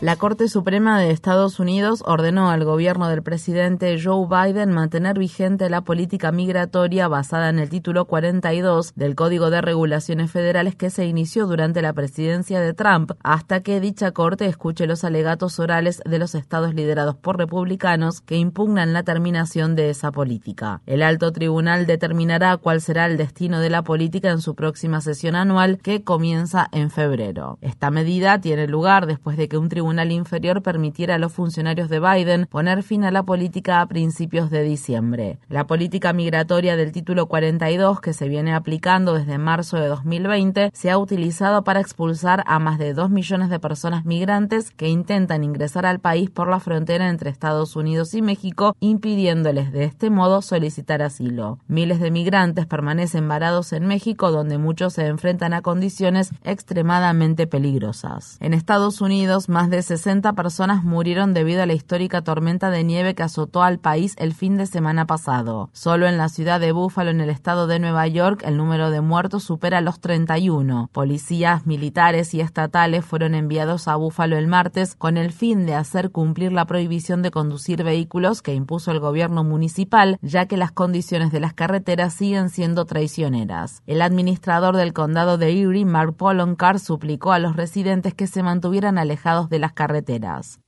La Corte Suprema de Estados Unidos ordenó al gobierno del presidente Joe Biden mantener vigente la política migratoria basada en el título 42 del Código de Regulaciones Federales que se inició durante la presidencia de Trump hasta que dicha Corte escuche los alegatos orales de los estados liderados por republicanos que impugnan la terminación de esa política. El alto tribunal determinará cuál será el destino de la política en su próxima sesión anual que comienza en febrero. Esta medida tiene lugar después de que un tribunal tribunal inferior permitiera a los funcionarios de Biden poner fin a la política a principios de diciembre. La política migratoria del título 42, que se viene aplicando desde marzo de 2020, se ha utilizado para expulsar a más de 2 millones de personas migrantes que intentan ingresar al país por la frontera entre Estados Unidos y México, impidiéndoles de este modo solicitar asilo. Miles de migrantes permanecen varados en México, donde muchos se enfrentan a condiciones extremadamente peligrosas. En Estados Unidos, más de 60 personas murieron debido a la histórica tormenta de nieve que azotó al país el fin de semana pasado. Solo en la ciudad de Buffalo, en el estado de Nueva York, el número de muertos supera los 31. Policías, militares y estatales fueron enviados a Buffalo el martes con el fin de hacer cumplir la prohibición de conducir vehículos que impuso el gobierno municipal, ya que las condiciones de las carreteras siguen siendo traicioneras. El administrador del condado de Erie, Mark Poloncar, suplicó a los residentes que se mantuvieran alejados de las carreteras.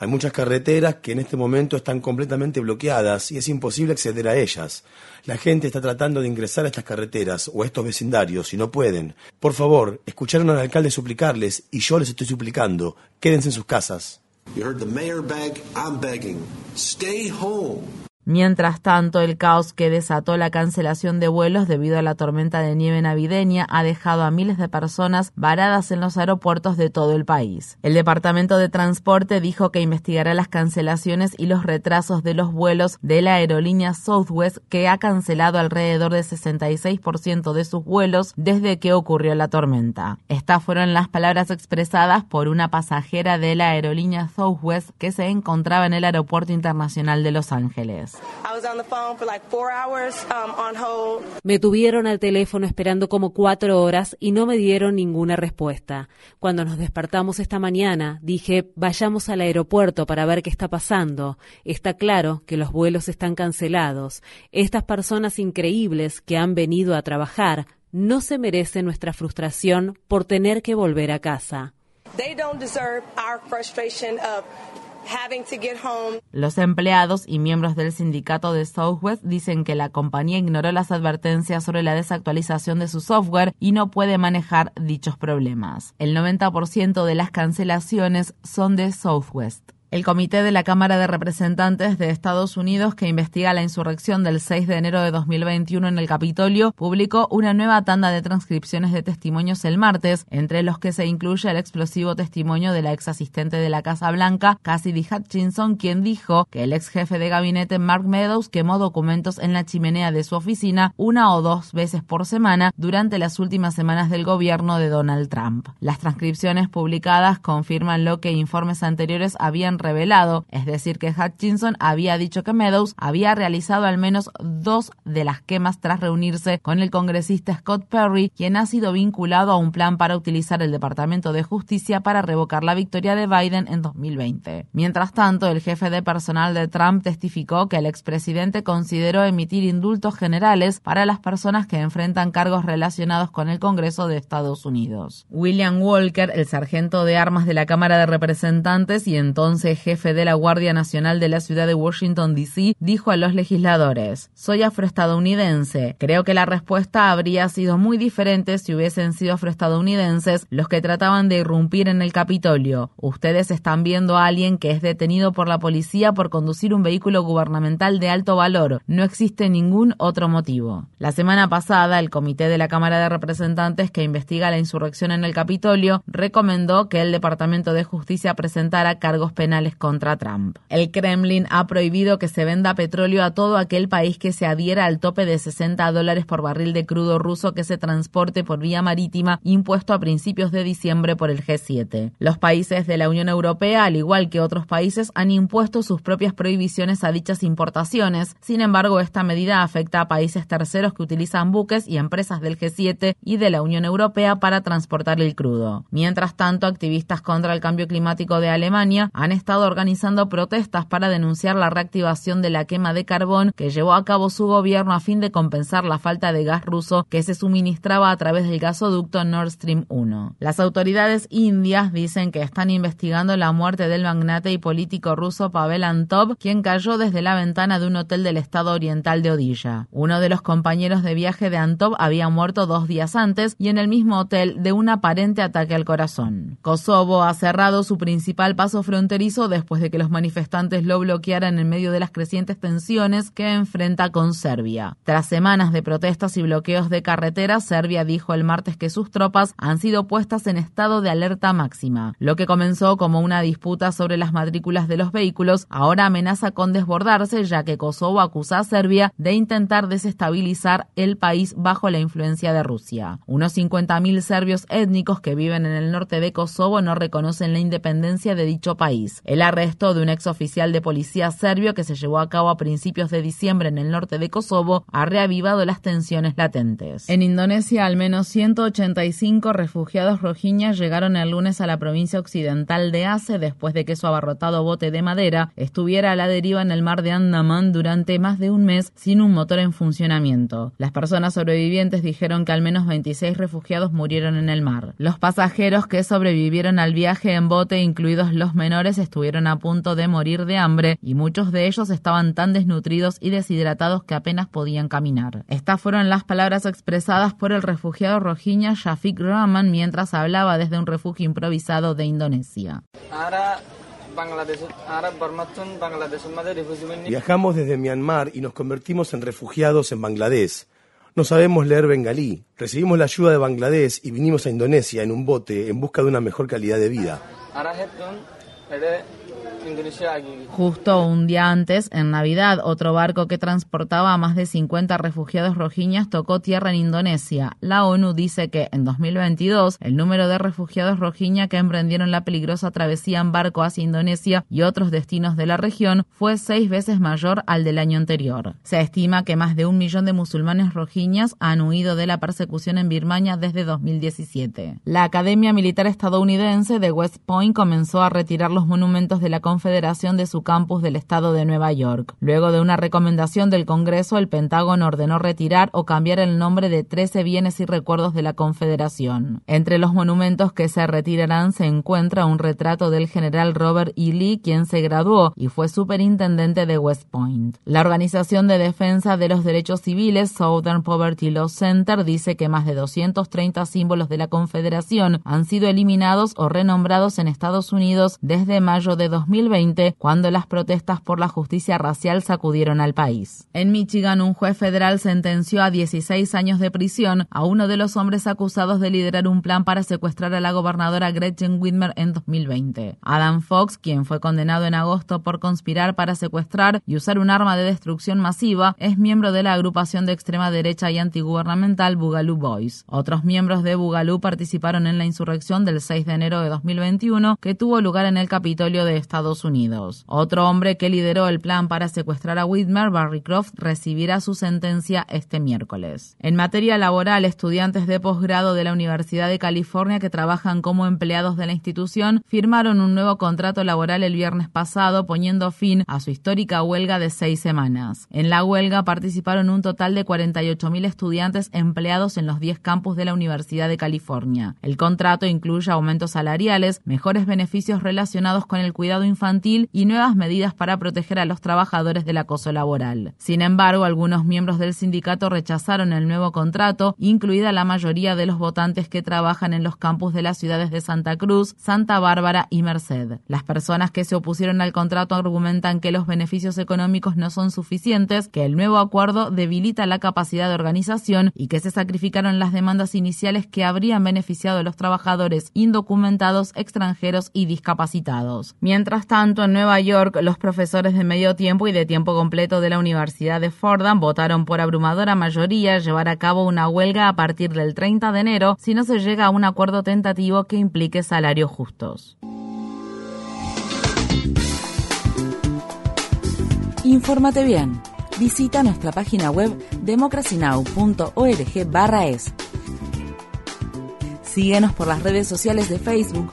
Hay muchas carreteras que en este momento están completamente bloqueadas y es imposible acceder a ellas. La gente está tratando de ingresar a estas carreteras o a estos vecindarios y no pueden. Por favor, escucharon al alcalde suplicarles y yo les estoy suplicando, quédense en sus casas. Mientras tanto, el caos que desató la cancelación de vuelos debido a la tormenta de nieve navideña ha dejado a miles de personas varadas en los aeropuertos de todo el país. El Departamento de Transporte dijo que investigará las cancelaciones y los retrasos de los vuelos de la aerolínea Southwest, que ha cancelado alrededor del 66% de sus vuelos desde que ocurrió la tormenta. Estas fueron las palabras expresadas por una pasajera de la aerolínea Southwest que se encontraba en el Aeropuerto Internacional de Los Ángeles. Me tuvieron al teléfono esperando como cuatro horas y no me dieron ninguna respuesta. Cuando nos despertamos esta mañana, dije, vayamos al aeropuerto para ver qué está pasando. Está claro que los vuelos están cancelados. Estas personas increíbles que han venido a trabajar no se merecen nuestra frustración por tener que volver a casa. Los empleados y miembros del sindicato de Southwest dicen que la compañía ignoró las advertencias sobre la desactualización de su software y no puede manejar dichos problemas. El 90% de las cancelaciones son de Southwest. El Comité de la Cámara de Representantes de Estados Unidos, que investiga la insurrección del 6 de enero de 2021 en el Capitolio, publicó una nueva tanda de transcripciones de testimonios el martes, entre los que se incluye el explosivo testimonio de la ex asistente de la Casa Blanca, Cassidy Hutchinson, quien dijo que el ex jefe de gabinete Mark Meadows quemó documentos en la chimenea de su oficina una o dos veces por semana durante las últimas semanas del gobierno de Donald Trump. Las transcripciones publicadas confirman lo que informes anteriores habían revelado, es decir, que Hutchinson había dicho que Meadows había realizado al menos dos de las quemas tras reunirse con el congresista Scott Perry, quien ha sido vinculado a un plan para utilizar el Departamento de Justicia para revocar la victoria de Biden en 2020. Mientras tanto, el jefe de personal de Trump testificó que el expresidente consideró emitir indultos generales para las personas que enfrentan cargos relacionados con el Congreso de Estados Unidos. William Walker, el sargento de armas de la Cámara de Representantes y entonces jefe de la Guardia Nacional de la ciudad de Washington, D.C., dijo a los legisladores, soy afroestadounidense. Creo que la respuesta habría sido muy diferente si hubiesen sido afroestadounidenses los que trataban de irrumpir en el Capitolio. Ustedes están viendo a alguien que es detenido por la policía por conducir un vehículo gubernamental de alto valor. No existe ningún otro motivo. La semana pasada, el Comité de la Cámara de Representantes que investiga la insurrección en el Capitolio recomendó que el Departamento de Justicia presentara cargos penales contra Trump. El Kremlin ha prohibido que se venda petróleo a todo aquel país que se adhiera al tope de 60 dólares por barril de crudo ruso que se transporte por vía marítima impuesto a principios de diciembre por el G7. Los países de la Unión Europea, al igual que otros países, han impuesto sus propias prohibiciones a dichas importaciones. Sin embargo, esta medida afecta a países terceros que utilizan buques y empresas del G7 y de la Unión Europea para transportar el crudo. Mientras tanto, activistas contra el cambio climático de Alemania han estado organizando protestas para denunciar la reactivación de la quema de carbón que llevó a cabo su gobierno a fin de compensar la falta de gas ruso que se suministraba a través del gasoducto Nord Stream 1. Las autoridades indias dicen que están investigando la muerte del magnate y político ruso Pavel Antov, quien cayó desde la ventana de un hotel del estado oriental de Odisha. Uno de los compañeros de viaje de Antov había muerto dos días antes y en el mismo hotel de un aparente ataque al corazón. Kosovo ha cerrado su principal paso fronterizo después de que los manifestantes lo bloquearan en medio de las crecientes tensiones que enfrenta con Serbia. Tras semanas de protestas y bloqueos de carreteras, Serbia dijo el martes que sus tropas han sido puestas en estado de alerta máxima. Lo que comenzó como una disputa sobre las matrículas de los vehículos ahora amenaza con desbordarse ya que Kosovo acusa a Serbia de intentar desestabilizar el país bajo la influencia de Rusia. Unos 50.000 serbios étnicos que viven en el norte de Kosovo no reconocen la independencia de dicho país. El arresto de un ex oficial de policía serbio que se llevó a cabo a principios de diciembre en el norte de Kosovo ha reavivado las tensiones latentes. En Indonesia, al menos 185 refugiados rojiñas llegaron el lunes a la provincia occidental de Aceh después de que su abarrotado bote de madera estuviera a la deriva en el mar de Andaman durante más de un mes sin un motor en funcionamiento. Las personas sobrevivientes dijeron que al menos 26 refugiados murieron en el mar. Los pasajeros que sobrevivieron al viaje en bote, incluidos los menores, estuvieron a punto de morir de hambre y muchos de ellos estaban tan desnutridos y deshidratados que apenas podían caminar. Estas fueron las palabras expresadas por el refugiado rojiña Shafiq Rahman mientras hablaba desde un refugio improvisado de Indonesia. Viajamos desde Myanmar y nos convertimos en refugiados en Bangladesh. No sabemos leer bengalí. Recibimos la ayuda de Bangladesh y vinimos a Indonesia en un bote en busca de una mejor calidad de vida. 系咧。Justo un día antes, en Navidad, otro barco que transportaba a más de 50 refugiados rojiñas tocó tierra en Indonesia. La ONU dice que en 2022 el número de refugiados rojiña que emprendieron la peligrosa travesía en barco hacia Indonesia y otros destinos de la región fue seis veces mayor al del año anterior. Se estima que más de un millón de musulmanes rojiñas han huido de la persecución en Birmania desde 2017. La Academia Militar Estadounidense de West Point comenzó a retirar los monumentos de la Confederación de su campus del estado de Nueva York. Luego de una recomendación del Congreso, el Pentágono ordenó retirar o cambiar el nombre de 13 bienes y recuerdos de la Confederación. Entre los monumentos que se retirarán se encuentra un retrato del general Robert E. Lee, quien se graduó y fue superintendente de West Point. La Organización de Defensa de los Derechos Civiles, Southern Poverty Law Center, dice que más de 230 símbolos de la Confederación han sido eliminados o renombrados en Estados Unidos desde mayo de 2000 cuando las protestas por la justicia racial sacudieron al país. En Michigan, un juez federal sentenció a 16 años de prisión a uno de los hombres acusados de liderar un plan para secuestrar a la gobernadora Gretchen Whitmer en 2020. Adam Fox, quien fue condenado en agosto por conspirar para secuestrar y usar un arma de destrucción masiva, es miembro de la agrupación de extrema derecha y antigubernamental Boogaloo Boys. Otros miembros de Boogaloo participaron en la insurrección del 6 de enero de 2021 que tuvo lugar en el Capitolio de Estados Otro hombre que lideró el plan para secuestrar a Whitmer, Barry Croft, recibirá su sentencia este miércoles. En materia laboral, estudiantes de posgrado de la Universidad de California que trabajan como empleados de la institución firmaron un nuevo contrato laboral el viernes pasado, poniendo fin a su histórica huelga de seis semanas. En la huelga participaron un total de 48.000 estudiantes empleados en los 10 campus de la Universidad de California. El contrato incluye aumentos salariales, mejores beneficios relacionados con el cuidado infantil, infantil y nuevas medidas para proteger a los trabajadores del acoso laboral. Sin embargo, algunos miembros del sindicato rechazaron el nuevo contrato, incluida la mayoría de los votantes que trabajan en los campus de las ciudades de Santa Cruz, Santa Bárbara y Merced. Las personas que se opusieron al contrato argumentan que los beneficios económicos no son suficientes, que el nuevo acuerdo debilita la capacidad de organización y que se sacrificaron las demandas iniciales que habrían beneficiado a los trabajadores indocumentados, extranjeros y discapacitados. Tanto, en Nueva York, los profesores de medio tiempo y de tiempo completo de la Universidad de Fordham votaron por abrumadora mayoría llevar a cabo una huelga a partir del 30 de enero si no se llega a un acuerdo tentativo que implique salarios justos. Infórmate bien. Visita nuestra página web democracynow.org/es. Síguenos por las redes sociales de Facebook,